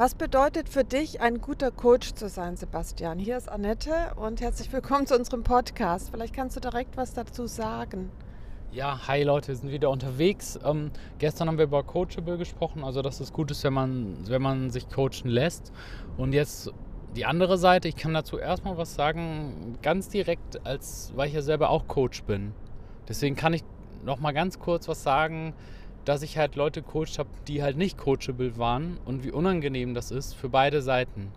Was bedeutet für dich, ein guter Coach zu sein, Sebastian? Hier ist Annette und herzlich willkommen zu unserem Podcast. Vielleicht kannst du direkt was dazu sagen. Ja, hi Leute, wir sind wieder unterwegs. Ähm, gestern haben wir über Coachable gesprochen, also dass es gut ist, wenn man, wenn man sich coachen lässt. Und jetzt die andere Seite, ich kann dazu erstmal was sagen, ganz direkt, als weil ich ja selber auch Coach bin. Deswegen kann ich noch mal ganz kurz was sagen, dass ich halt Leute coacht habe, die halt nicht coachable waren und wie unangenehm das ist für beide Seiten.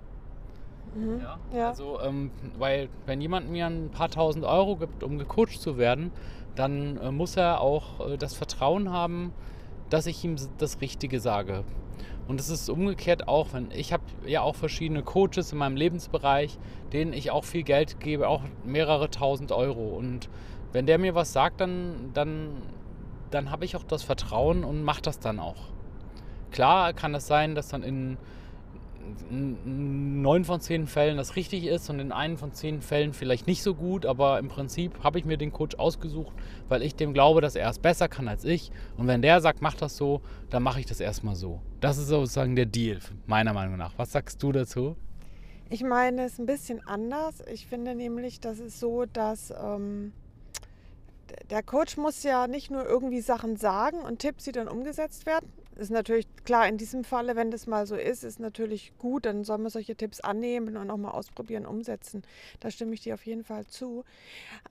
Mhm. Ja? ja? Also, ähm, weil wenn jemand mir ein paar tausend Euro gibt, um gecoacht zu werden, dann äh, muss er auch äh, das Vertrauen haben, dass ich ihm das Richtige sage. Und es ist umgekehrt auch, wenn ich habe ja auch verschiedene Coaches in meinem Lebensbereich, denen ich auch viel Geld gebe, auch mehrere tausend Euro. Und wenn der mir was sagt, dann, dann, dann habe ich auch das Vertrauen und mache das dann auch. Klar kann es sein, dass dann in neun von zehn Fällen das richtig ist und in einen von zehn Fällen vielleicht nicht so gut, aber im Prinzip habe ich mir den Coach ausgesucht, weil ich dem glaube, dass er es besser kann als ich. Und wenn der sagt, mach das so, dann mache ich das erstmal so. Das ist sozusagen der Deal, meiner Meinung nach. Was sagst du dazu? Ich meine, es ist ein bisschen anders. Ich finde nämlich, das ist so, dass ähm, der Coach muss ja nicht nur irgendwie Sachen sagen und Tipps, die dann umgesetzt werden, ist natürlich klar, in diesem Falle, wenn das mal so ist, ist natürlich gut, dann soll man solche Tipps annehmen und auch mal ausprobieren, umsetzen. Da stimme ich dir auf jeden Fall zu.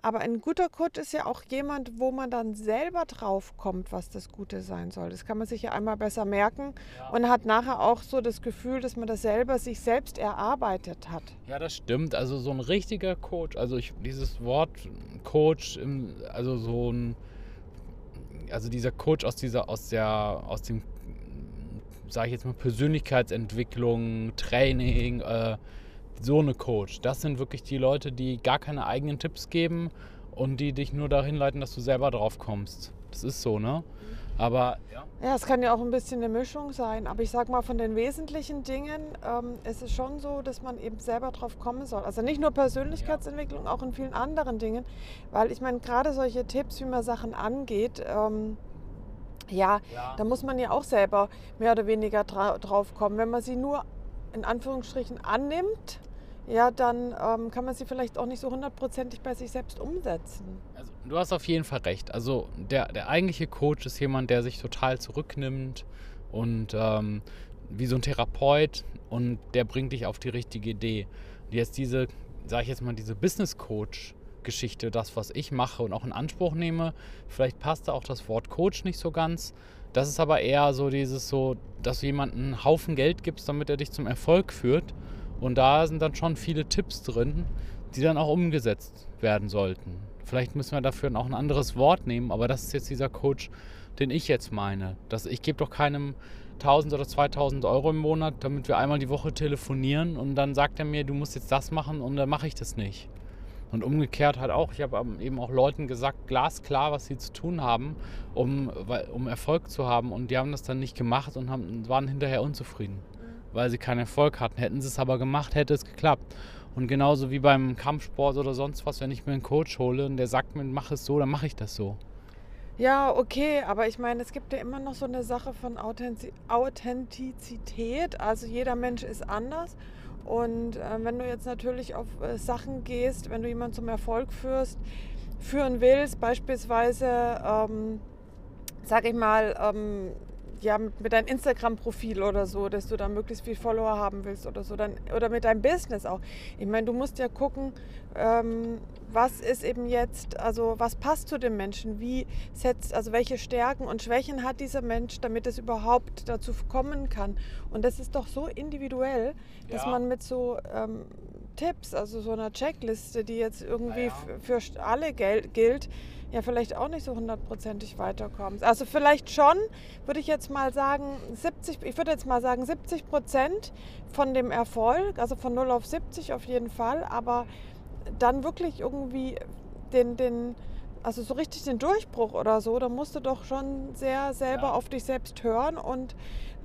Aber ein guter Coach ist ja auch jemand, wo man dann selber drauf kommt, was das Gute sein soll. Das kann man sich ja einmal besser merken ja. und hat nachher auch so das Gefühl, dass man das selber sich selbst erarbeitet hat. Ja, das stimmt. Also so ein richtiger Coach, also ich, dieses Wort Coach, also so ein also dieser Coach aus dieser, aus der, aus dem sage ich jetzt mal, Persönlichkeitsentwicklung, Training, äh, so eine Coach. Das sind wirklich die Leute, die gar keine eigenen Tipps geben und die dich nur dahin leiten, dass du selber drauf kommst. Das ist so, ne? Aber ja. Ja, es kann ja auch ein bisschen eine Mischung sein. Aber ich sag mal, von den wesentlichen Dingen ähm, ist es schon so, dass man eben selber drauf kommen soll. Also nicht nur Persönlichkeitsentwicklung, auch in vielen anderen Dingen. Weil ich meine, gerade solche Tipps, wie man Sachen angeht, ähm, ja, ja, da muss man ja auch selber mehr oder weniger dra drauf kommen. Wenn man sie nur in Anführungsstrichen annimmt, ja, dann ähm, kann man sie vielleicht auch nicht so hundertprozentig bei sich selbst umsetzen. Also, du hast auf jeden Fall recht. Also der, der eigentliche Coach ist jemand, der sich total zurücknimmt und ähm, wie so ein Therapeut und der bringt dich auf die richtige Idee. Und jetzt diese, sage ich jetzt mal, diese Business Coach Geschichte, das, was ich mache und auch in Anspruch nehme. Vielleicht passt da auch das Wort Coach nicht so ganz. Das ist aber eher so dieses so, dass du jemandem einen Haufen Geld gibst, damit er dich zum Erfolg führt. Und da sind dann schon viele Tipps drin, die dann auch umgesetzt werden sollten. Vielleicht müssen wir dafür auch ein anderes Wort nehmen, aber das ist jetzt dieser Coach, den ich jetzt meine. Das, ich gebe doch keinem 1000 oder 2000 Euro im Monat, damit wir einmal die Woche telefonieren und dann sagt er mir, du musst jetzt das machen und dann mache ich das nicht. Und umgekehrt halt auch, ich habe eben auch Leuten gesagt, glasklar, was sie zu tun haben, um, um Erfolg zu haben. Und die haben das dann nicht gemacht und haben, waren hinterher unzufrieden, mhm. weil sie keinen Erfolg hatten. Hätten sie es aber gemacht, hätte es geklappt. Und genauso wie beim Kampfsport oder sonst was, wenn ich mir einen Coach hole und der sagt mir, mach es so, dann mache ich das so. Ja, okay, aber ich meine, es gibt ja immer noch so eine Sache von Authentizität. Also jeder Mensch ist anders. Und äh, wenn du jetzt natürlich auf äh, Sachen gehst, wenn du jemanden zum Erfolg führst, führen willst, beispielsweise, ähm, sag ich mal, ähm, ja, mit, mit deinem Instagram-Profil oder so, dass du da möglichst viel Follower haben willst oder so, dann, oder mit deinem Business auch. Ich meine, du musst ja gucken, ähm, was ist eben jetzt, also was passt zu dem Menschen, wie setzt, also welche Stärken und Schwächen hat dieser Mensch, damit es überhaupt dazu kommen kann. Und das ist doch so individuell, dass ja. man mit so ähm, Tipps, also so einer Checkliste, die jetzt irgendwie ja. für alle gilt, ja vielleicht auch nicht so hundertprozentig weiterkommst. Also vielleicht schon, würde ich jetzt mal sagen, 70, ich würde jetzt mal sagen 70 Prozent von dem Erfolg, also von 0 auf 70 auf jeden Fall, aber dann wirklich irgendwie den, den, also so richtig den Durchbruch oder so, da musst du doch schon sehr selber ja. auf dich selbst hören und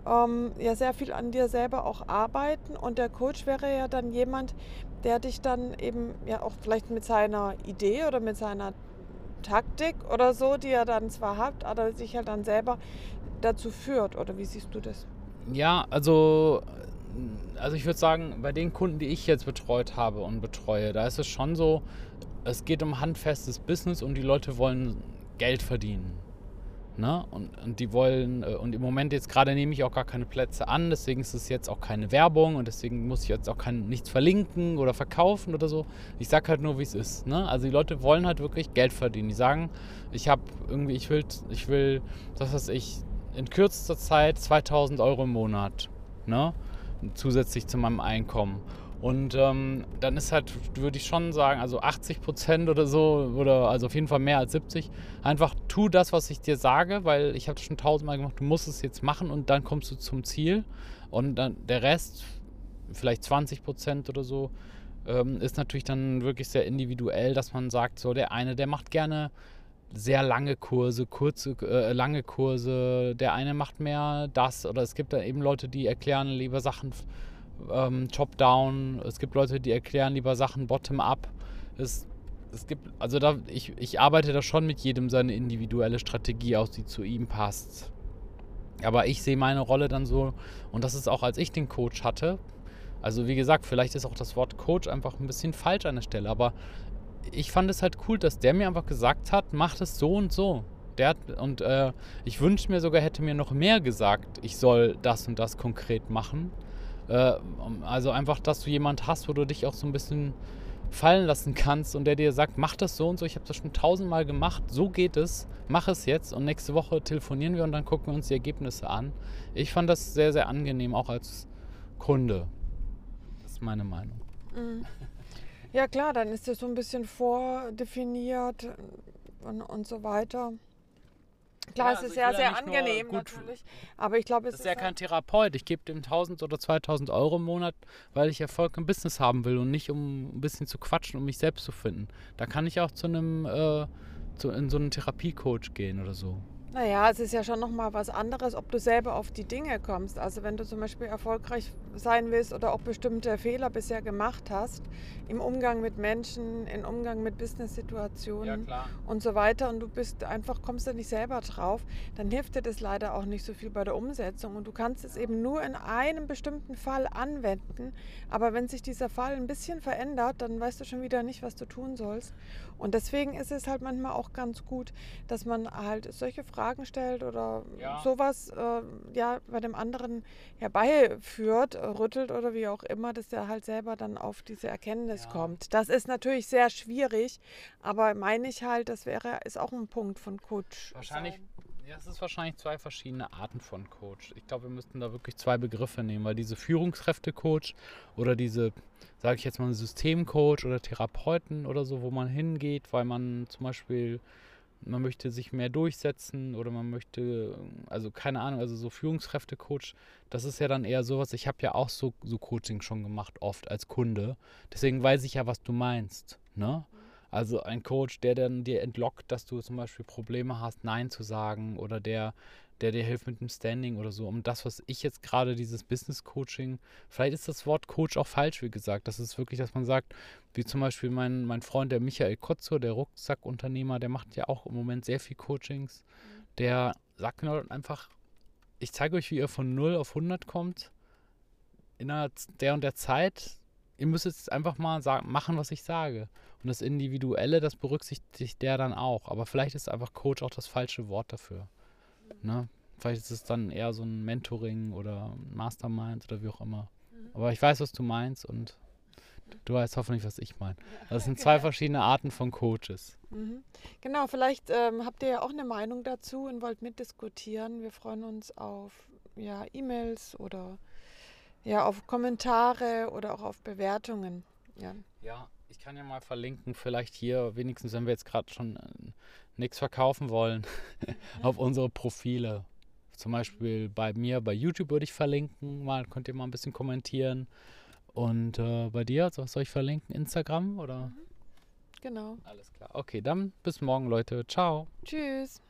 ähm, ja sehr viel an dir selber auch arbeiten. Und der Coach wäre ja dann jemand, der dich dann eben ja auch vielleicht mit seiner Idee oder mit seiner Taktik oder so, die er dann zwar hat, aber sich halt dann selber dazu führt. Oder wie siehst du das? Ja, also also ich würde sagen, bei den Kunden, die ich jetzt betreut habe und betreue, da ist es schon so, es geht um handfestes Business und die Leute wollen Geld verdienen. Ne? Und, und die wollen, äh, und im Moment jetzt gerade nehme ich auch gar keine Plätze an, deswegen ist es jetzt auch keine Werbung und deswegen muss ich jetzt auch kein, nichts verlinken oder verkaufen oder so. Ich sage halt nur, wie es ist. Ne? Also die Leute wollen halt wirklich Geld verdienen. Die sagen, ich habe irgendwie, ich will, ich will, das was ich, in kürzester Zeit 2000 Euro im Monat. Ne? Zusätzlich zu meinem Einkommen. Und ähm, dann ist halt, würde ich schon sagen, also 80 Prozent oder so, oder also auf jeden Fall mehr als 70, einfach tu das, was ich dir sage, weil ich habe das schon tausendmal gemacht, du musst es jetzt machen und dann kommst du zum Ziel. Und dann der Rest, vielleicht 20 Prozent oder so, ähm, ist natürlich dann wirklich sehr individuell, dass man sagt, so der eine, der macht gerne sehr lange Kurse, kurze, äh, lange Kurse, der eine macht mehr das oder es gibt da eben Leute, die erklären lieber Sachen ähm, Top-Down. Es gibt Leute, die erklären lieber Sachen Bottom-up. Es, es gibt, also da, ich, ich arbeite da schon mit jedem seine individuelle Strategie aus, die zu ihm passt. Aber ich sehe meine Rolle dann so, und das ist auch, als ich den Coach hatte. Also wie gesagt, vielleicht ist auch das Wort Coach einfach ein bisschen falsch an der Stelle, aber ich fand es halt cool, dass der mir einfach gesagt hat, mach das so und so. Der hat, und äh, ich wünschte mir sogar, hätte mir noch mehr gesagt, ich soll das und das konkret machen. Äh, also einfach, dass du jemand hast, wo du dich auch so ein bisschen fallen lassen kannst und der dir sagt, mach das so und so, ich habe das schon tausendmal gemacht, so geht es, mach es jetzt und nächste Woche telefonieren wir und dann gucken wir uns die Ergebnisse an. Ich fand das sehr, sehr angenehm, auch als Kunde. Das ist meine Meinung. Mhm. Ja klar, dann ist das so ein bisschen vordefiniert und, und so weiter. Klar, ja, es ist also sehr, sehr angenehm natürlich. Aber ich glaube, es ist, ist ja kein Therapeut. Ich gebe dem 1000 oder 2000 Euro im Monat, weil ich Erfolg im Business haben will und nicht um ein bisschen zu quatschen, um mich selbst zu finden. Da kann ich auch zu einem, äh, zu, in so einen Therapiecoach gehen oder so. Naja, es ist ja schon nochmal was anderes, ob du selber auf die Dinge kommst. Also wenn du zum Beispiel erfolgreich sein willst oder auch bestimmte Fehler bisher gemacht hast, im Umgang mit Menschen, im Umgang mit Business-Situationen ja, und so weiter und du bist einfach, kommst da nicht selber drauf, dann hilft dir das leider auch nicht so viel bei der Umsetzung. Und du kannst es eben nur in einem bestimmten Fall anwenden. Aber wenn sich dieser Fall ein bisschen verändert, dann weißt du schon wieder nicht, was du tun sollst. Und deswegen ist es halt manchmal auch ganz gut, dass man halt solche Fragen stellt oder ja. sowas äh, ja bei dem anderen herbeiführt, rüttelt oder wie auch immer, dass der halt selber dann auf diese Erkenntnis ja. kommt. Das ist natürlich sehr schwierig, aber meine ich halt, das wäre ist auch ein Punkt von Coach. Wahrscheinlich. Sein. Ja, es ist wahrscheinlich zwei verschiedene Arten von Coach. Ich glaube, wir müssten da wirklich zwei Begriffe nehmen, weil diese Führungskräfte-Coach oder diese sage ich jetzt mal, Systemcoach oder Therapeuten oder so, wo man hingeht, weil man zum Beispiel, man möchte sich mehr durchsetzen oder man möchte, also keine Ahnung, also so Führungskräftecoach, das ist ja dann eher sowas, ich habe ja auch so, so Coaching schon gemacht, oft als Kunde. Deswegen weiß ich ja, was du meinst. Ne? Also ein Coach, der dann dir entlockt, dass du zum Beispiel Probleme hast, Nein zu sagen oder der der dir hilft mit dem Standing oder so. Um das, was ich jetzt gerade, dieses Business Coaching, vielleicht ist das Wort Coach auch falsch, wie gesagt. Das ist wirklich, dass man sagt, wie zum Beispiel mein, mein Freund, der Michael Kotzo, der Rucksackunternehmer, der macht ja auch im Moment sehr viel Coachings. Der sagt genau einfach, ich zeige euch, wie ihr von 0 auf 100 kommt in der und der Zeit. Ihr müsst jetzt einfach mal sagen, machen, was ich sage. Und das Individuelle, das berücksichtigt der dann auch. Aber vielleicht ist einfach Coach auch das falsche Wort dafür. Ne? Vielleicht ist es dann eher so ein Mentoring oder Mastermind oder wie auch immer. Mhm. Aber ich weiß, was du meinst und du weißt hoffentlich, was ich meine. Das sind zwei verschiedene Arten von Coaches. Mhm. Genau, vielleicht ähm, habt ihr ja auch eine Meinung dazu und wollt mitdiskutieren. Wir freuen uns auf ja, E-Mails oder ja, auf Kommentare oder auch auf Bewertungen. Ja. ja, ich kann ja mal verlinken, vielleicht hier, wenigstens wenn wir jetzt gerade schon äh, nichts verkaufen wollen, auf unsere Profile. Zum Beispiel bei mir, bei YouTube würde ich verlinken, mal könnt ihr mal ein bisschen kommentieren. Und äh, bei dir, was soll ich verlinken? Instagram oder? Mhm. Genau. Alles klar. Okay, dann bis morgen, Leute. Ciao. Tschüss.